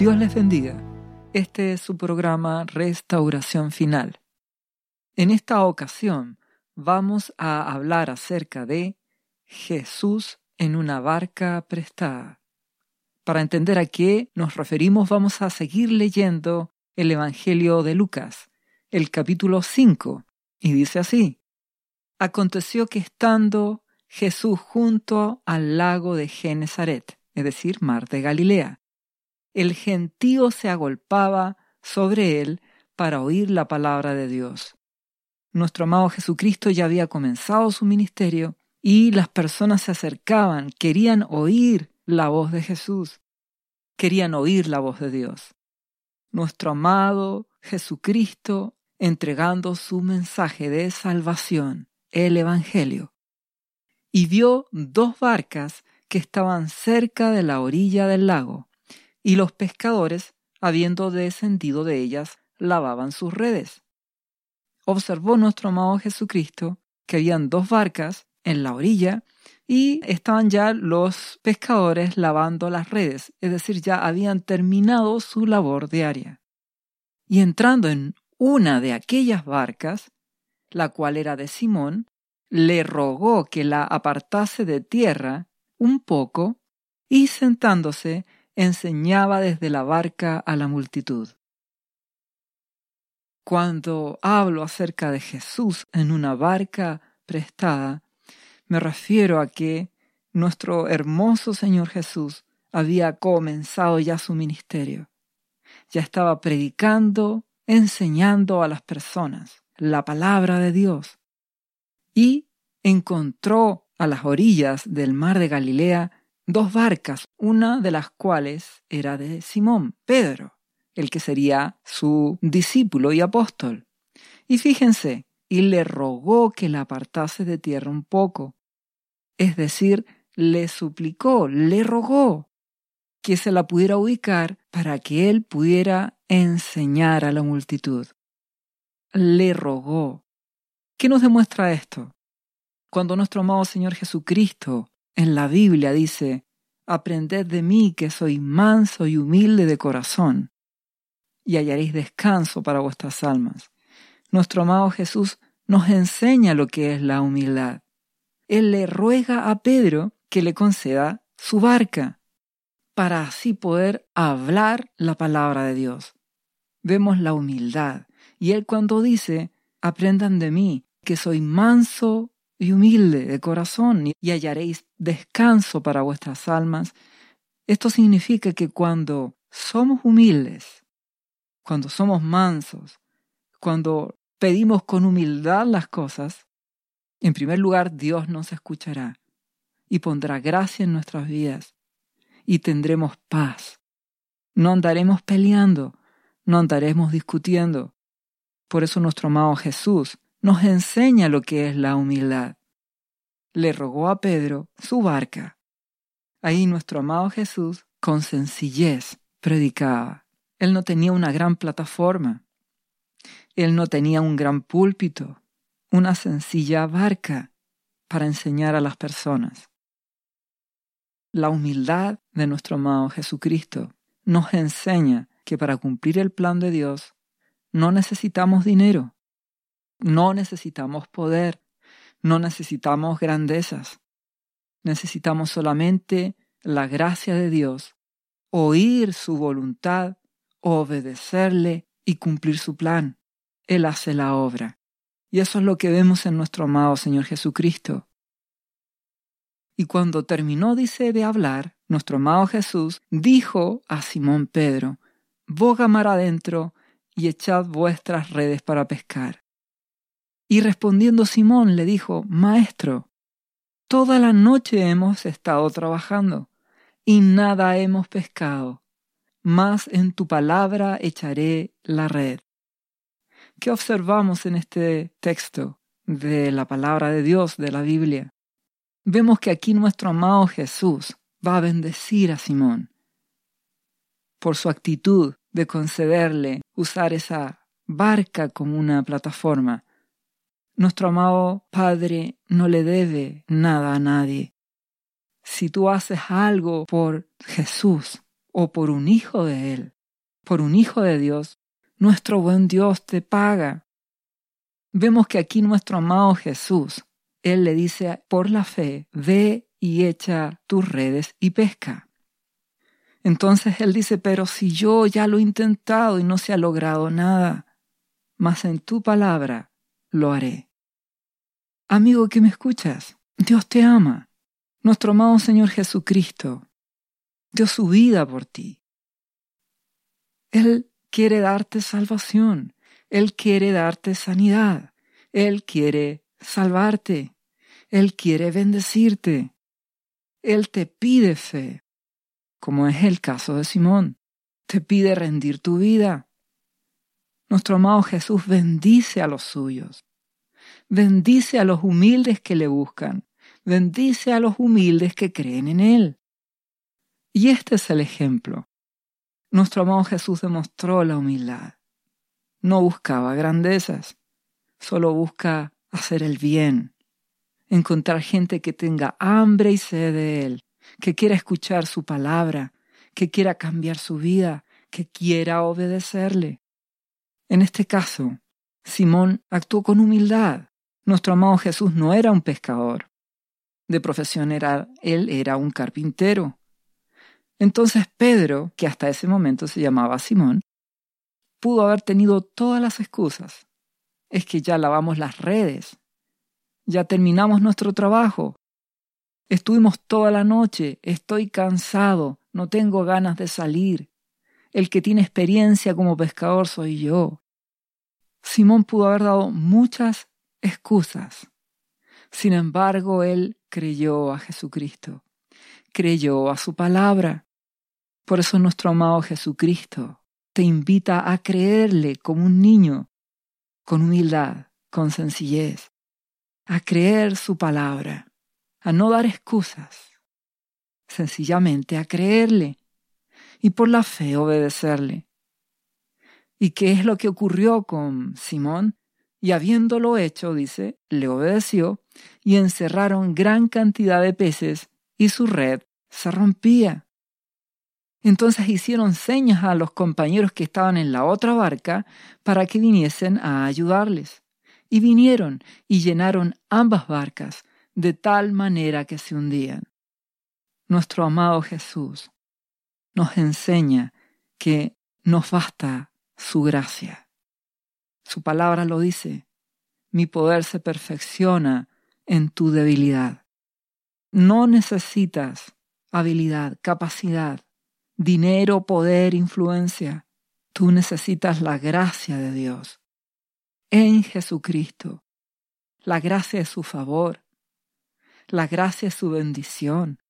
Dios les bendiga. Este es su programa Restauración Final. En esta ocasión vamos a hablar acerca de Jesús en una barca prestada. Para entender a qué nos referimos vamos a seguir leyendo el Evangelio de Lucas, el capítulo 5, y dice así. Aconteció que estando Jesús junto al lago de Genezaret, es decir, mar de Galilea, el gentío se agolpaba sobre él para oír la palabra de Dios. Nuestro amado Jesucristo ya había comenzado su ministerio y las personas se acercaban, querían oír la voz de Jesús, querían oír la voz de Dios. Nuestro amado Jesucristo entregando su mensaje de salvación, el Evangelio, y vio dos barcas que estaban cerca de la orilla del lago y los pescadores, habiendo descendido de ellas, lavaban sus redes. Observó nuestro amado Jesucristo que habían dos barcas en la orilla y estaban ya los pescadores lavando las redes, es decir, ya habían terminado su labor diaria. Y entrando en una de aquellas barcas, la cual era de Simón, le rogó que la apartase de tierra un poco y sentándose enseñaba desde la barca a la multitud. Cuando hablo acerca de Jesús en una barca prestada, me refiero a que nuestro hermoso Señor Jesús había comenzado ya su ministerio. Ya estaba predicando, enseñando a las personas la palabra de Dios. Y encontró a las orillas del mar de Galilea dos barcas, una de las cuales era de Simón, Pedro, el que sería su discípulo y apóstol. Y fíjense, y le rogó que la apartase de tierra un poco. Es decir, le suplicó, le rogó que se la pudiera ubicar para que él pudiera enseñar a la multitud. Le rogó. ¿Qué nos demuestra esto? Cuando nuestro amado Señor Jesucristo en la Biblia dice, Aprended de mí que soy manso y humilde de corazón, y hallaréis descanso para vuestras almas. Nuestro amado Jesús nos enseña lo que es la humildad. Él le ruega a Pedro que le conceda su barca, para así poder hablar la palabra de Dios. Vemos la humildad, y él cuando dice, aprendan de mí, que soy manso y humilde de corazón y hallaréis descanso para vuestras almas. Esto significa que cuando somos humildes, cuando somos mansos, cuando pedimos con humildad las cosas, en primer lugar Dios nos escuchará y pondrá gracia en nuestras vidas y tendremos paz. No andaremos peleando, no andaremos discutiendo. Por eso nuestro amado Jesús nos enseña lo que es la humildad. Le rogó a Pedro su barca. Ahí nuestro amado Jesús, con sencillez, predicaba. Él no tenía una gran plataforma. Él no tenía un gran púlpito, una sencilla barca para enseñar a las personas. La humildad de nuestro amado Jesucristo nos enseña que para cumplir el plan de Dios no necesitamos dinero, no necesitamos poder, no necesitamos grandezas. Necesitamos solamente la gracia de Dios, oír su voluntad, obedecerle y cumplir su plan. Él hace la obra. Y eso es lo que vemos en nuestro amado Señor Jesucristo. Y cuando terminó, dice, de hablar, nuestro amado Jesús dijo a Simón Pedro, Boga mar adentro y echad vuestras redes para pescar. Y respondiendo Simón le dijo, Maestro, toda la noche hemos estado trabajando y nada hemos pescado, mas en tu palabra echaré la red. ¿Qué observamos en este texto de la palabra de Dios, de la Biblia? Vemos que aquí nuestro amado Jesús va a bendecir a Simón por su actitud de concederle usar esa barca como una plataforma nuestro amado Padre no le debe nada a nadie. Si tú haces algo por Jesús, o por un hijo de Él, por un hijo de Dios, nuestro buen Dios te paga. Vemos que aquí nuestro amado Jesús, Él le dice por la fe, ve y echa tus redes y pesca. Entonces Él dice, pero si yo ya lo he intentado y no se ha logrado nada, mas en tu palabra lo haré. Amigo que me escuchas, Dios te ama. Nuestro amado Señor Jesucristo dio su vida por ti. Él quiere darte salvación. Él quiere darte sanidad. Él quiere salvarte. Él quiere bendecirte. Él te pide fe, como es el caso de Simón. Te pide rendir tu vida. Nuestro amado Jesús bendice a los suyos. Bendice a los humildes que le buscan. Bendice a los humildes que creen en Él. Y este es el ejemplo. Nuestro amado Jesús demostró la humildad. No buscaba grandezas, solo busca hacer el bien, encontrar gente que tenga hambre y sed de Él, que quiera escuchar su palabra, que quiera cambiar su vida, que quiera obedecerle. En este caso, Simón actuó con humildad. Nuestro amado Jesús no era un pescador. De profesión era, él era un carpintero. Entonces Pedro, que hasta ese momento se llamaba Simón, pudo haber tenido todas las excusas. Es que ya lavamos las redes, ya terminamos nuestro trabajo, estuvimos toda la noche, estoy cansado, no tengo ganas de salir. El que tiene experiencia como pescador soy yo. Simón pudo haber dado muchas excusas. Sin embargo, él creyó a Jesucristo, creyó a su palabra. Por eso nuestro amado Jesucristo te invita a creerle como un niño, con humildad, con sencillez, a creer su palabra, a no dar excusas, sencillamente a creerle y por la fe obedecerle. ¿Y qué es lo que ocurrió con Simón? Y habiéndolo hecho, dice, le obedeció y encerraron gran cantidad de peces y su red se rompía. Entonces hicieron señas a los compañeros que estaban en la otra barca para que viniesen a ayudarles. Y vinieron y llenaron ambas barcas de tal manera que se hundían. Nuestro amado Jesús nos enseña que nos basta su gracia. Su palabra lo dice, mi poder se perfecciona en tu debilidad. No necesitas habilidad, capacidad dinero, poder, influencia. Tú necesitas la gracia de Dios en Jesucristo. La gracia es su favor. La gracia es su bendición.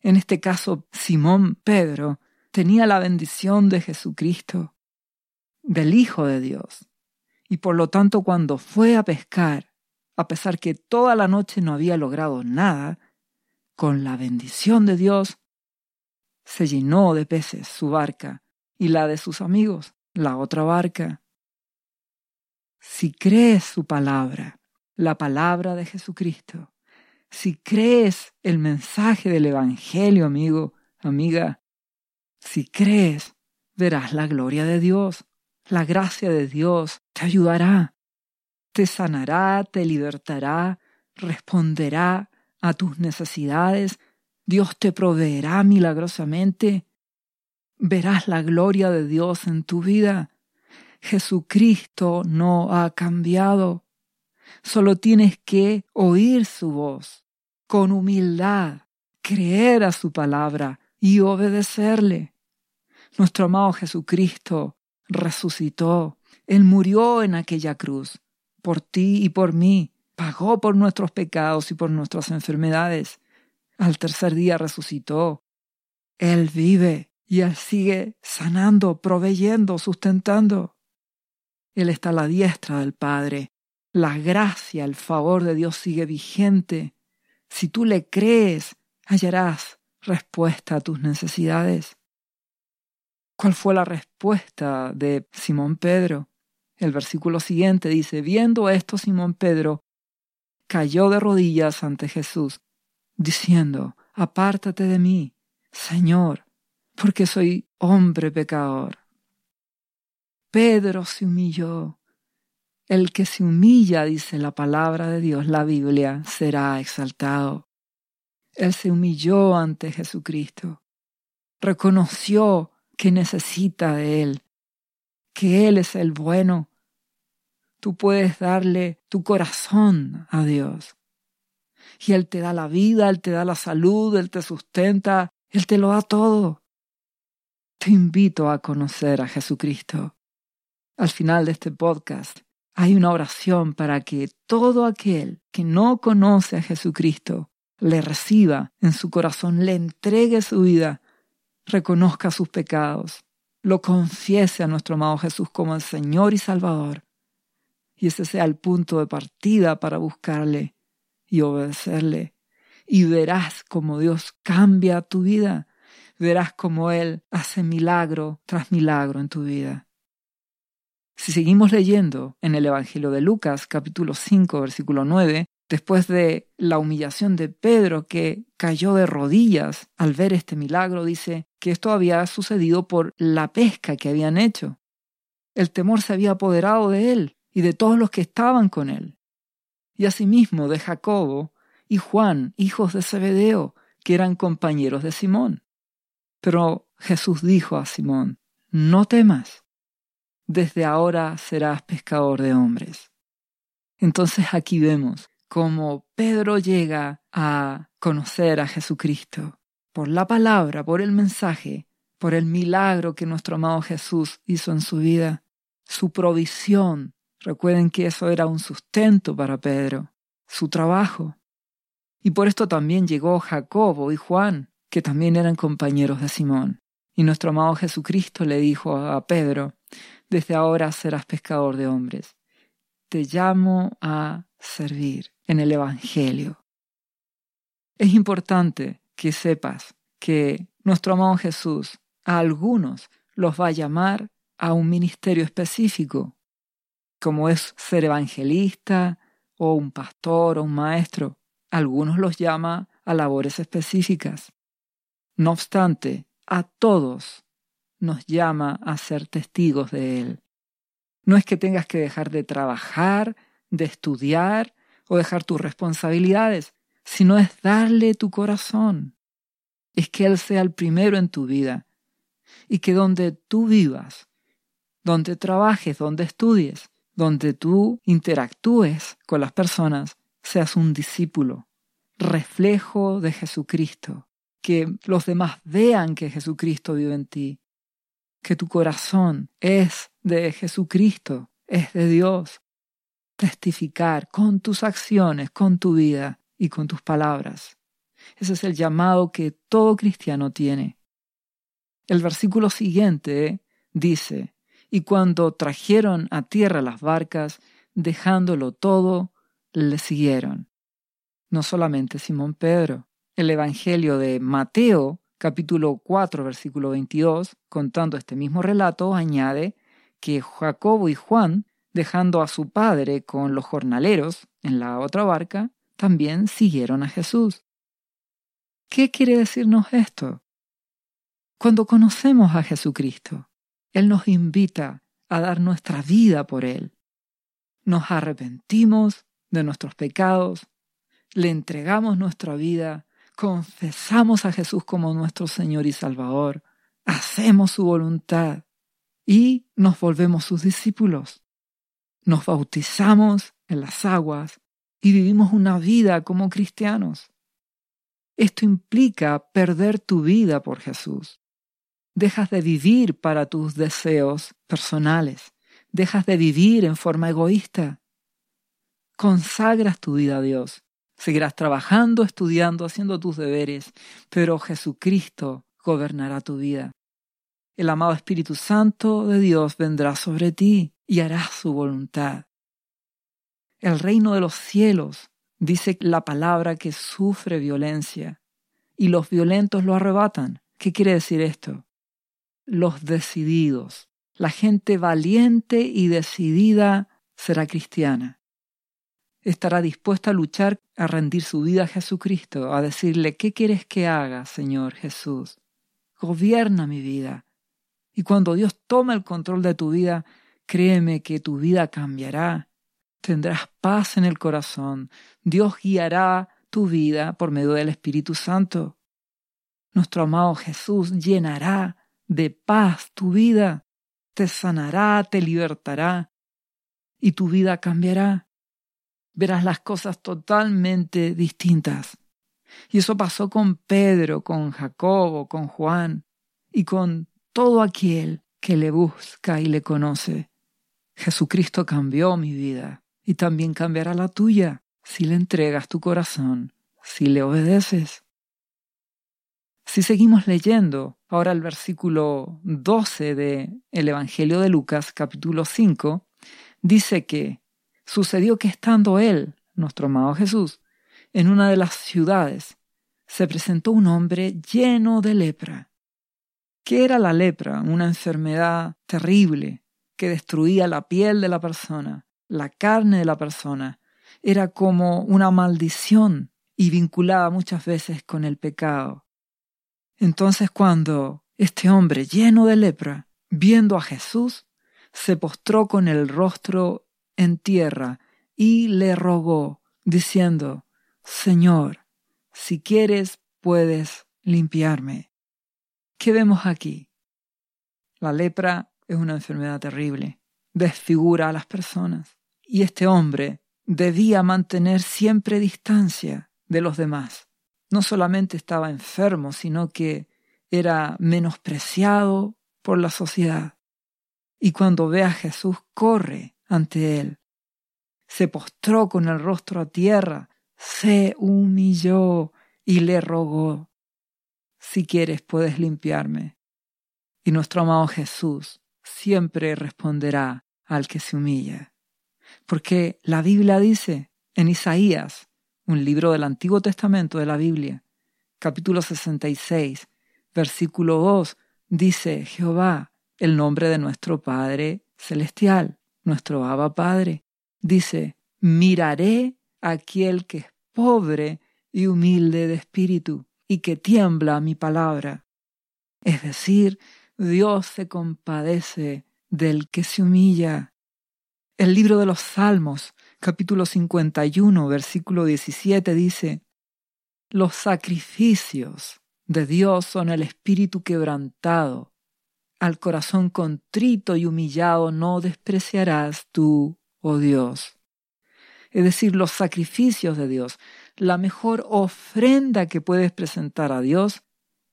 En este caso, Simón Pedro tenía la bendición de Jesucristo, del Hijo de Dios. Y por lo tanto, cuando fue a pescar, a pesar que toda la noche no había logrado nada, con la bendición de Dios, se llenó de peces su barca y la de sus amigos, la otra barca. Si crees su palabra, la palabra de Jesucristo, si crees el mensaje del Evangelio, amigo, amiga, si crees, verás la gloria de Dios, la gracia de Dios te ayudará, te sanará, te libertará, responderá a tus necesidades, Dios te proveerá milagrosamente. Verás la gloria de Dios en tu vida. Jesucristo no ha cambiado. Solo tienes que oír su voz con humildad, creer a su palabra y obedecerle. Nuestro amado Jesucristo resucitó. Él murió en aquella cruz, por ti y por mí, pagó por nuestros pecados y por nuestras enfermedades. Al tercer día resucitó. Él vive y Él sigue sanando, proveyendo, sustentando. Él está a la diestra del Padre. La gracia, el favor de Dios sigue vigente. Si tú le crees, hallarás respuesta a tus necesidades. ¿Cuál fue la respuesta de Simón Pedro? El versículo siguiente dice, viendo esto Simón Pedro cayó de rodillas ante Jesús diciendo, Apártate de mí, Señor, porque soy hombre pecador. Pedro se humilló. El que se humilla, dice la palabra de Dios, la Biblia, será exaltado. Él se humilló ante Jesucristo. Reconoció que necesita de Él, que Él es el bueno. Tú puedes darle tu corazón a Dios. Y Él te da la vida, Él te da la salud, Él te sustenta, Él te lo da todo. Te invito a conocer a Jesucristo. Al final de este podcast hay una oración para que todo aquel que no conoce a Jesucristo le reciba en su corazón, le entregue su vida, reconozca sus pecados, lo confiese a nuestro amado Jesús como el Señor y Salvador, y ese sea el punto de partida para buscarle y obedecerle. Y verás cómo Dios cambia tu vida, verás cómo Él hace milagro tras milagro en tu vida. Si seguimos leyendo en el Evangelio de Lucas capítulo 5 versículo 9, después de la humillación de Pedro que cayó de rodillas al ver este milagro, dice que esto había sucedido por la pesca que habían hecho. El temor se había apoderado de él y de todos los que estaban con él. Y asimismo de Jacobo y Juan, hijos de Zebedeo, que eran compañeros de Simón. Pero Jesús dijo a Simón, no temas, desde ahora serás pescador de hombres. Entonces aquí vemos cómo Pedro llega a conocer a Jesucristo por la palabra, por el mensaje, por el milagro que nuestro amado Jesús hizo en su vida, su provisión. Recuerden que eso era un sustento para Pedro, su trabajo. Y por esto también llegó Jacobo y Juan, que también eran compañeros de Simón. Y nuestro amado Jesucristo le dijo a Pedro, desde ahora serás pescador de hombres. Te llamo a servir en el Evangelio. Es importante que sepas que nuestro amado Jesús a algunos los va a llamar a un ministerio específico, como es ser evangelista o un pastor o un maestro. Algunos los llama a labores específicas. No obstante, a todos nos llama a ser testigos de Él. No es que tengas que dejar de trabajar, de estudiar o dejar tus responsabilidades, sino es darle tu corazón. Es que Él sea el primero en tu vida y que donde tú vivas, donde trabajes, donde estudies, donde tú interactúes con las personas, seas un discípulo, reflejo de Jesucristo, que los demás vean que Jesucristo vive en ti que tu corazón es de Jesucristo, es de Dios. Testificar con tus acciones, con tu vida y con tus palabras. Ese es el llamado que todo cristiano tiene. El versículo siguiente dice, y cuando trajeron a tierra las barcas, dejándolo todo, le siguieron. No solamente Simón Pedro. El Evangelio de Mateo capítulo 4, versículo 22, contando este mismo relato, añade que Jacobo y Juan, dejando a su padre con los jornaleros en la otra barca, también siguieron a Jesús. ¿Qué quiere decirnos esto? Cuando conocemos a Jesucristo, Él nos invita a dar nuestra vida por Él. Nos arrepentimos de nuestros pecados, le entregamos nuestra vida confesamos a Jesús como nuestro Señor y Salvador, hacemos su voluntad y nos volvemos sus discípulos. Nos bautizamos en las aguas y vivimos una vida como cristianos. Esto implica perder tu vida por Jesús. Dejas de vivir para tus deseos personales. Dejas de vivir en forma egoísta. Consagras tu vida a Dios Seguirás trabajando, estudiando, haciendo tus deberes, pero Jesucristo gobernará tu vida. El amado Espíritu Santo de Dios vendrá sobre ti y hará su voluntad. El reino de los cielos dice la palabra que sufre violencia y los violentos lo arrebatan. ¿Qué quiere decir esto? Los decididos. La gente valiente y decidida será cristiana estará dispuesta a luchar, a rendir su vida a Jesucristo, a decirle, ¿qué quieres que haga, Señor Jesús? gobierna mi vida. Y cuando Dios toma el control de tu vida, créeme que tu vida cambiará. Tendrás paz en el corazón. Dios guiará tu vida por medio del Espíritu Santo. Nuestro amado Jesús llenará de paz tu vida, te sanará, te libertará y tu vida cambiará. Verás las cosas totalmente distintas. Y eso pasó con Pedro, con Jacobo, con Juan y con todo aquel que le busca y le conoce. Jesucristo cambió mi vida y también cambiará la tuya si le entregas tu corazón, si le obedeces. Si seguimos leyendo ahora el versículo 12 de el Evangelio de Lucas capítulo 5, dice que sucedió que estando él, nuestro amado Jesús, en una de las ciudades, se presentó un hombre lleno de lepra. ¿Qué era la lepra? Una enfermedad terrible que destruía la piel de la persona, la carne de la persona. Era como una maldición y vinculada muchas veces con el pecado. Entonces cuando este hombre lleno de lepra, viendo a Jesús, se postró con el rostro en tierra y le rogó, diciendo, Señor, si quieres, puedes limpiarme. ¿Qué vemos aquí? La lepra es una enfermedad terrible, desfigura a las personas, y este hombre debía mantener siempre distancia de los demás no solamente estaba enfermo, sino que era menospreciado por la sociedad. Y cuando ve a Jesús, corre ante él. Se postró con el rostro a tierra, se humilló y le rogó, si quieres puedes limpiarme. Y nuestro amado Jesús siempre responderá al que se humilla. Porque la Biblia dice en Isaías un libro del Antiguo Testamento de la Biblia, capítulo 66, versículo 2, dice Jehová, el nombre de nuestro Padre Celestial, nuestro Abba Padre, dice, miraré a aquel que es pobre y humilde de espíritu y que tiembla a mi palabra. Es decir, Dios se compadece del que se humilla. El libro de los Salmos capítulo 51, versículo 17 dice, Los sacrificios de Dios son el espíritu quebrantado. Al corazón contrito y humillado no despreciarás tú, oh Dios. Es decir, los sacrificios de Dios, la mejor ofrenda que puedes presentar a Dios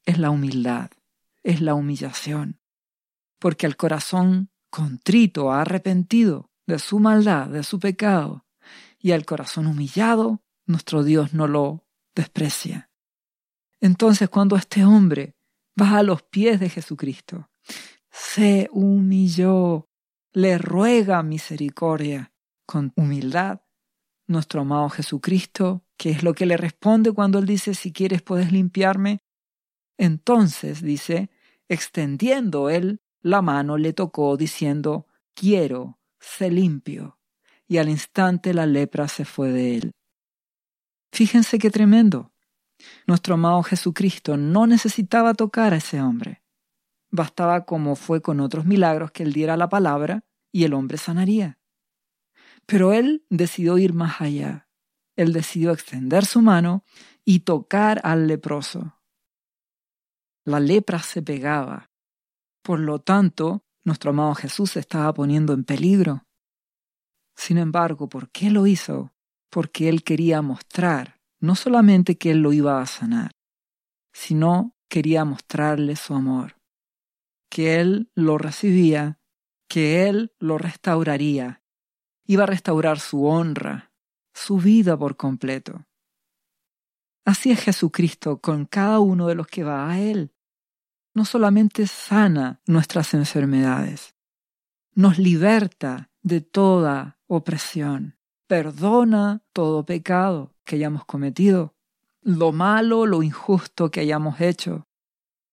es la humildad, es la humillación. Porque al corazón contrito, arrepentido, de su maldad, de su pecado, y al corazón humillado, nuestro Dios no lo desprecia. Entonces cuando este hombre va a los pies de Jesucristo, se humilló, le ruega misericordia con humildad, nuestro amado Jesucristo, que es lo que le responde cuando él dice, si quieres puedes limpiarme, entonces dice, extendiendo él la mano, le tocó diciendo, quiero, se limpio, y al instante la lepra se fue de él. Fíjense qué tremendo. Nuestro amado Jesucristo no necesitaba tocar a ese hombre. Bastaba como fue con otros milagros que él diera la palabra y el hombre sanaría. Pero él decidió ir más allá. Él decidió extender su mano y tocar al leproso. La lepra se pegaba. Por lo tanto, nuestro amado Jesús se estaba poniendo en peligro. Sin embargo, ¿por qué lo hizo? Porque Él quería mostrar no solamente que Él lo iba a sanar, sino quería mostrarle su amor, que Él lo recibía, que Él lo restauraría, iba a restaurar su honra, su vida por completo. Así es Jesucristo con cada uno de los que va a Él no solamente sana nuestras enfermedades, nos liberta de toda opresión, perdona todo pecado que hayamos cometido, lo malo, lo injusto que hayamos hecho.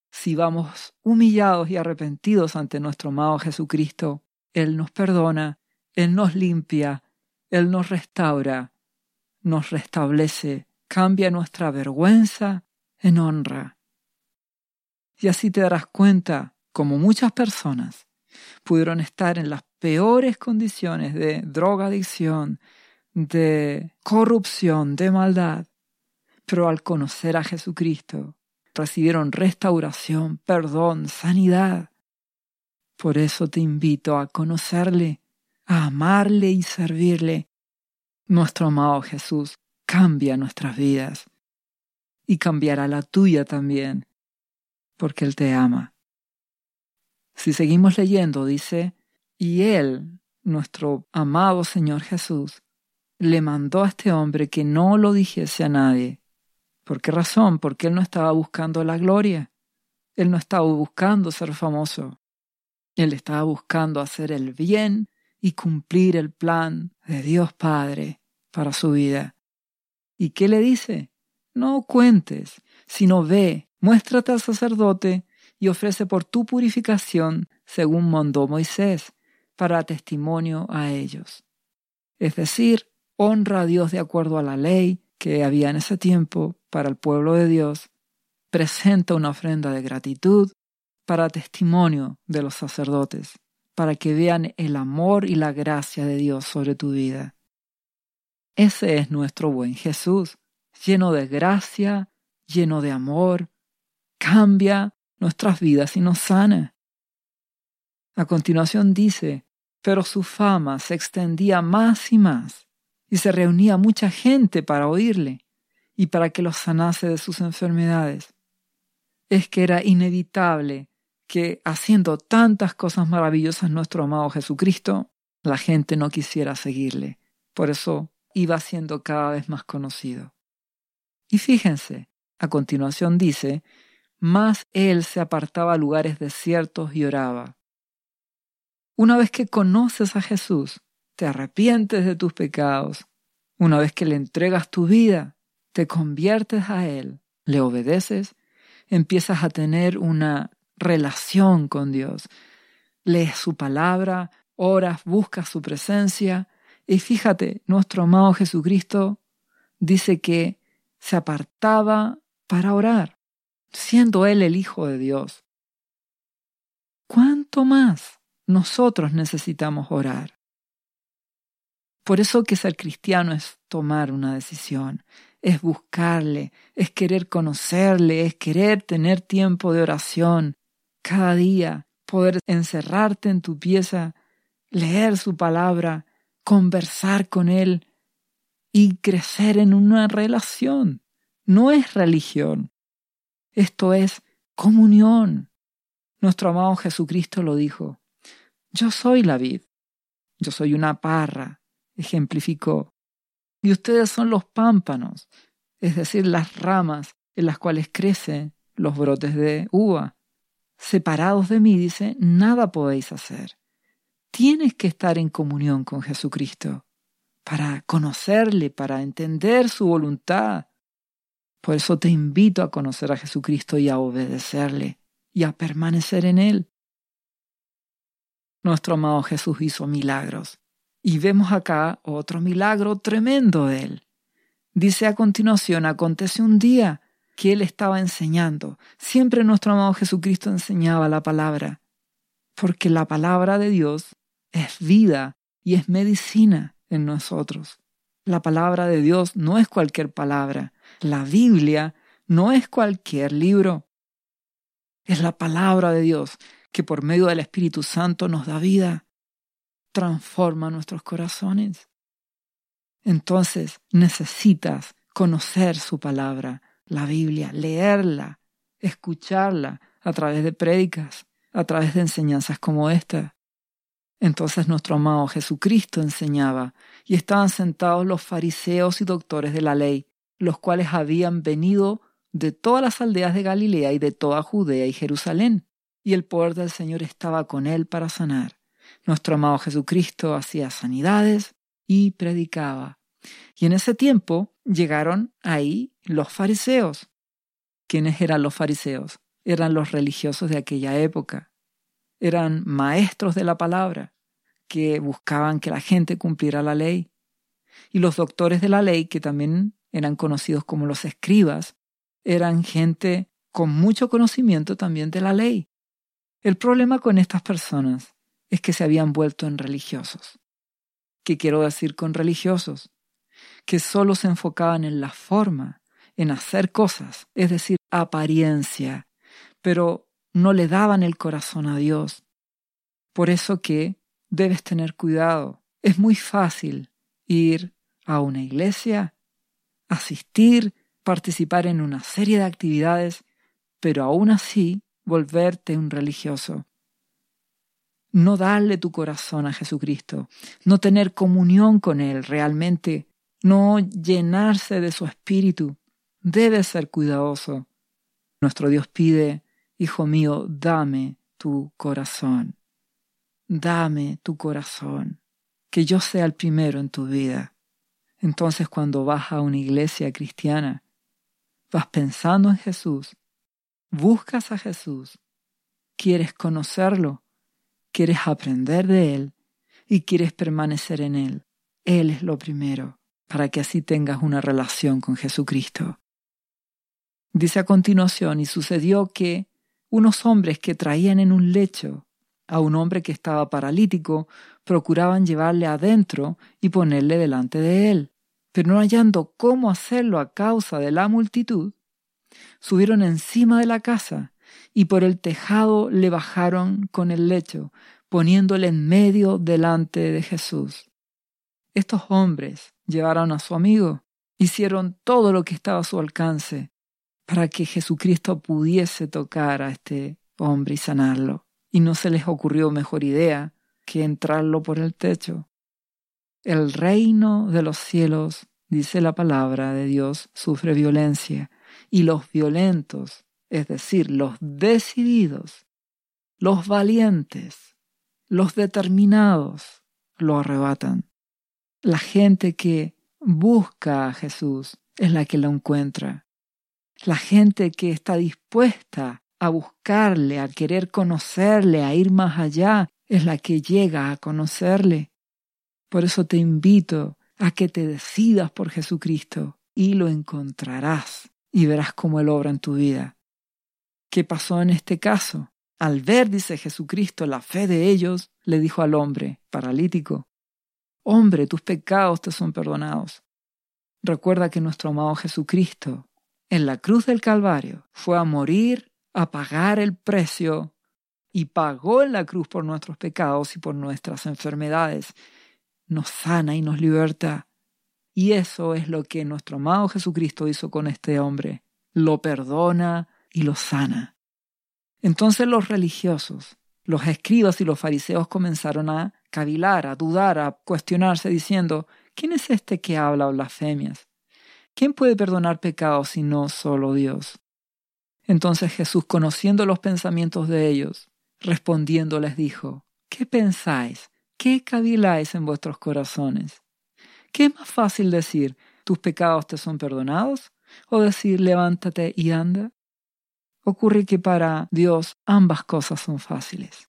Si vamos humillados y arrepentidos ante nuestro amado Jesucristo, Él nos perdona, Él nos limpia, Él nos restaura, nos restablece, cambia nuestra vergüenza en honra Y así te darás cuenta, como muchas personas pudieron estar en las peores condiciones de drogadicción, de corrupción, de maldad, pero al conocer a Jesucristo recibieron restauración, perdón, sanidad. Por eso te invito a conocerle, a amarle y servirle. Nuestro amado Jesús cambia nuestras vidas y cambiará la tuya también, porque Él te ama. Si seguimos leyendo, dice, y Él, nuestro amado Señor Jesús, le mandó a este hombre que no lo dijese a nadie. ¿Por qué razón? Porque él no estaba buscando la gloria. Él no estaba buscando ser famoso. Él estaba buscando hacer el bien y cumplir el plan de Dios Padre para su vida. ¿Y qué le dice? No cuentes, sino ve, muéstrate al sacerdote y ofrece por tu purificación, según mandó Moisés, para testimonio a ellos. Es decir, honra a Dios de acuerdo a la ley que había en ese tiempo para el pueblo de Dios, presenta una ofrenda de gratitud para testimonio de los sacerdotes, para que vean el amor y la gracia de Dios sobre tu vida. Ese es nuestro buen Jesús, lleno de gracia, lleno de amor, cambia nuestras vidas y nos sana. A continuación dice, pero su fama se extendía más y más, y se reunía mucha gente para oírle y para que los sanase de sus enfermedades. Es que era inevitable que, haciendo tantas cosas maravillosas nuestro amado Jesucristo, la gente no quisiera seguirle. Por eso iba siendo cada vez más conocido. Y fíjense, a continuación dice, más él se apartaba a lugares desiertos y oraba. Una vez que conoces a Jesús, te arrepientes de tus pecados, una vez que le entregas tu vida, te conviertes a Él, le obedeces, empiezas a tener una relación con Dios, lees su palabra, oras, buscas su presencia, y fíjate, nuestro amado Jesucristo dice que se apartaba para orar, siendo Él el Hijo de Dios. ¿Cuánto más nosotros necesitamos orar? Por eso que ser cristiano es tomar una decisión, es buscarle, es querer conocerle, es querer tener tiempo de oración cada día, poder encerrarte en tu pieza, leer su palabra, conversar con él y crecer en una relación. No es religión, esto es comunión. Nuestro amado Jesucristo lo dijo. Yo soy la vid, yo soy una parra, ejemplificó. Y ustedes son los pámpanos, es decir, las ramas en las cuales crecen los brotes de uva. Separados de mí, dice, nada podéis hacer. Tienes que estar en comunión con Jesucristo para conocerle, para entender su voluntad. Por eso te invito a conocer a Jesucristo y a obedecerle y a permanecer en él. Nuestro amado Jesús hizo milagros y vemos acá otro milagro tremendo de él. Dice a continuación, acontece un día que él estaba enseñando. Siempre nuestro amado Jesucristo enseñaba la palabra, porque la palabra de Dios es vida y es medicina en nosotros. La palabra de Dios no es cualquier palabra. La Biblia no es cualquier libro. Es la palabra de Dios que por medio del Espíritu Santo nos da vida transforma nuestros corazones. Entonces necesitas conocer su palabra, la Biblia, leerla, escucharla a través de prédicas, a través de enseñanzas como esta. Entonces nuestro amado Jesucristo enseñaba, y estaban sentados los fariseos y doctores de la ley, los cuales habían venido de todas las aldeas de Galilea y de toda Judea y Jerusalén, y el poder del Señor estaba con él para sanar. Nuestro amado Jesucristo hacía sanidades y predicaba. Y en ese tiempo llegaron ahí los fariseos. ¿Quiénes eran los fariseos? Eran los religiosos de aquella época. Eran maestros de la palabra que buscaban que la gente cumpliera la ley. Y los doctores de la ley, que también eran conocidos como los escribas, eran gente con mucho conocimiento también de la ley. El problema con estas personas es que se habían vuelto en religiosos. ¿Qué quiero decir con religiosos? Que solo se enfocaban en la forma, en hacer cosas, es decir, apariencia, pero no le daban el corazón a Dios. Por eso que debes tener cuidado. Es muy fácil ir a una iglesia, asistir, participar en una serie de actividades, pero aún así volverte un religioso. No darle tu corazón a Jesucristo, no tener comunión con Él realmente, no llenarse de su espíritu. Debes ser cuidadoso. Nuestro Dios pide, Hijo mío, dame tu corazón. Dame tu corazón. Que yo sea el primero en tu vida. Entonces cuando vas a una iglesia cristiana, vas pensando en Jesús, buscas a Jesús, quieres conocerlo, quieres aprender de Él y quieres permanecer en Él. Él es lo primero, para que así tengas una relación con Jesucristo. Dice a continuación, y sucedió que unos hombres que traían en un lecho a un hombre que estaba paralítico, procuraban llevarle adentro y ponerle delante de él. Pero no hallando cómo hacerlo a causa de la multitud, subieron encima de la casa y por el tejado le bajaron con el lecho, poniéndole en medio delante de Jesús. Estos hombres llevaron a su amigo, hicieron todo lo que estaba a su alcance para que Jesucristo pudiese tocar a este hombre y sanarlo. Y no se les ocurrió mejor idea que entrarlo por el techo. El reino de los cielos, dice la palabra de Dios, sufre violencia, y los violentos, es decir, los decididos, los valientes, los determinados, lo arrebatan. La gente que busca a Jesús es la que lo encuentra. La gente que está dispuesta a buscarle, a querer conocerle, a ir más allá, es la que llega a conocerle. Por eso te invito a que te decidas por Jesucristo y lo encontrarás y verás cómo Él obra en tu vida. ¿Qué pasó en este caso? Al ver, dice Jesucristo, la fe de ellos, le dijo al hombre paralítico, Hombre, tus pecados te son perdonados. Recuerda que nuestro amado Jesucristo en la cruz del Calvario fue a morir, a pagar el precio y pagó en la cruz por nuestros pecados y por nuestras enfermedades. Nos sana y nos liberta. Y eso es lo que nuestro amado Jesucristo hizo con este hombre. Lo perdona y lo sana. Entonces los religiosos, los escribas y los fariseos comenzaron a cavilar, a dudar, a cuestionarse, diciendo, ¿quién es este que habla blasfemias? ¿Quién puede perdonar pecados si no solo Dios? Entonces Jesús, conociendo los pensamientos de ellos, respondiendo les dijo, ¿qué pensáis? ¿Qué caviláis en vuestros corazones? ¿Qué es más fácil decir, tus pecados te son perdonados? ¿O decir, levántate y anda? Ocurre que para Dios ambas cosas son fáciles.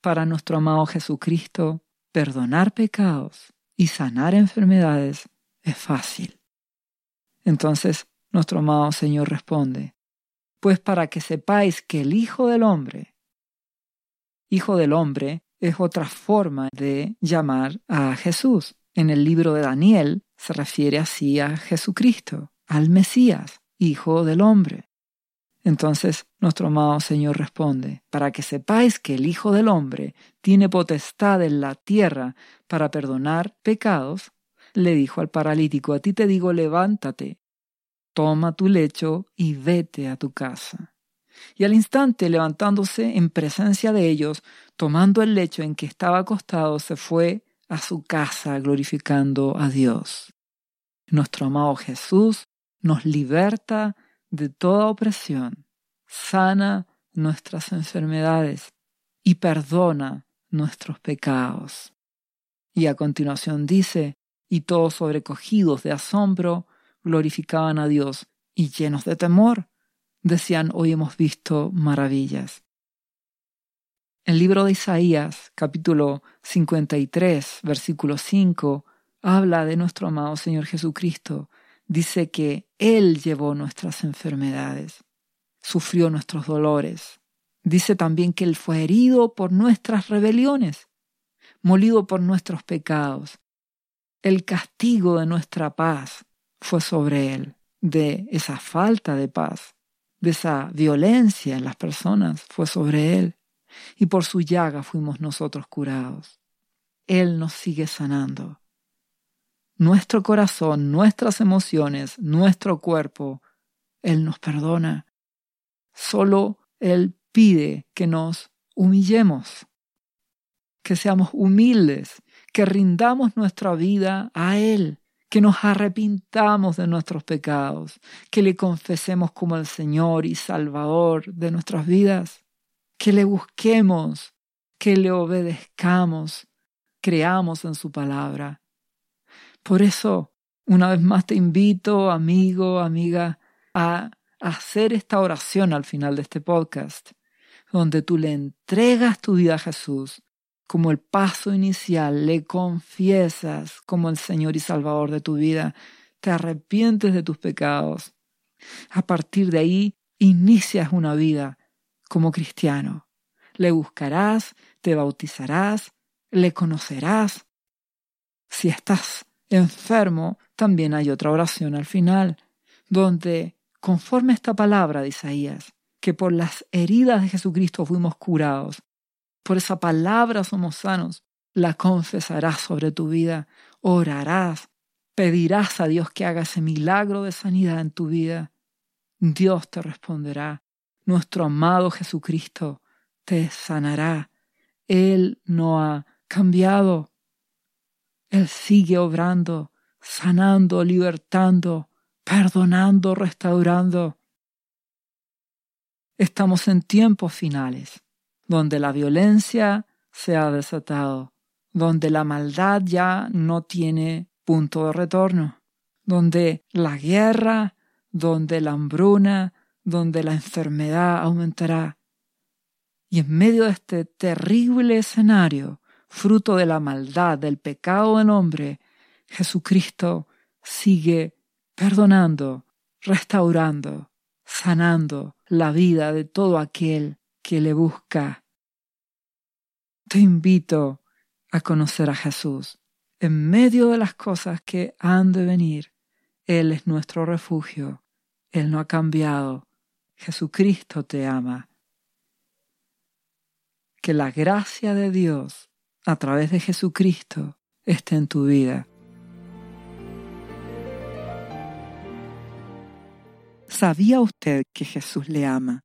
Para nuestro amado Jesucristo, perdonar pecados y sanar enfermedades es fácil. Entonces nuestro amado Señor responde, pues para que sepáis que el Hijo del Hombre, Hijo del Hombre es otra forma de llamar a Jesús. En el libro de Daniel se refiere así a Jesucristo, al Mesías, Hijo del Hombre. Entonces nuestro amado Señor responde, para que sepáis que el Hijo del Hombre tiene potestad en la tierra para perdonar pecados, le dijo al paralítico, a ti te digo, levántate, toma tu lecho y vete a tu casa. Y al instante, levantándose en presencia de ellos, tomando el lecho en que estaba acostado, se fue a su casa glorificando a Dios. Nuestro amado Jesús nos liberta de toda opresión, sana nuestras enfermedades y perdona nuestros pecados. Y a continuación dice, y todos sobrecogidos de asombro, glorificaban a Dios y llenos de temor, decían, hoy hemos visto maravillas. El libro de Isaías, capítulo 53, versículo 5, habla de nuestro amado Señor Jesucristo. Dice que Él llevó nuestras enfermedades. sufrió nuestros dolores. Dice también que Él fue herido por nuestras rebeliones, molido por nuestros pecados. El castigo de nuestra paz fue sobre Él, de esa falta de paz, de esa violencia en las personas fue sobre Él, y por su llaga fuimos nosotros curados. Él nos sigue sanando. Nuestro corazón, nuestras emociones, nuestro cuerpo, Él nos perdona. Solo Él pide que nos humillemos, que seamos humildes, que rindamos nuestra vida a Él, que nos arrepintamos de nuestros pecados, que le confesemos como el Señor y Salvador de nuestras vidas, que le busquemos, que le obedezcamos, creamos en su palabra. Por eso, una vez más te invito, amigo, amiga, a hacer esta oración al final de este podcast, donde tú le entregas tu vida a Jesús como el paso inicial, le confiesas como el Señor y Salvador de tu vida, te arrepientes de tus pecados. A partir de ahí, inicias una vida como cristiano. Le buscarás, te bautizarás, le conocerás. Si estás enfermo, también hay otra oración al final, donde, conforme esta palabra de Isaías, que por las heridas de Jesucristo fuimos curados, por esa palabra somos sanos, la confesarás sobre tu vida, orarás, pedirás a Dios que haga ese milagro de sanidad en tu vida. Dios te responderá. Nuestro amado Jesucristo te sanará. Él no ha cambiado. Él sigue obrando, sanando, libertando, perdonando, restaurando. Estamos en tiempos finales, donde la violencia se ha desatado, donde la maldad ya no tiene punto de retorno, donde la guerra, donde la hambruna, donde la enfermedad aumentará. Y en medio de este terrible escenario, fruto de la maldad, del pecado del hombre, Jesucristo sigue perdonando, restaurando, sanando la vida de todo aquel que le busca. Te invito a conocer a Jesús. En medio de las cosas que han de venir, Él es nuestro refugio. Él no ha cambiado. Jesucristo te ama. Que la gracia de Dios a través de Jesucristo esté en tu vida. ¿Sabía usted que Jesús le ama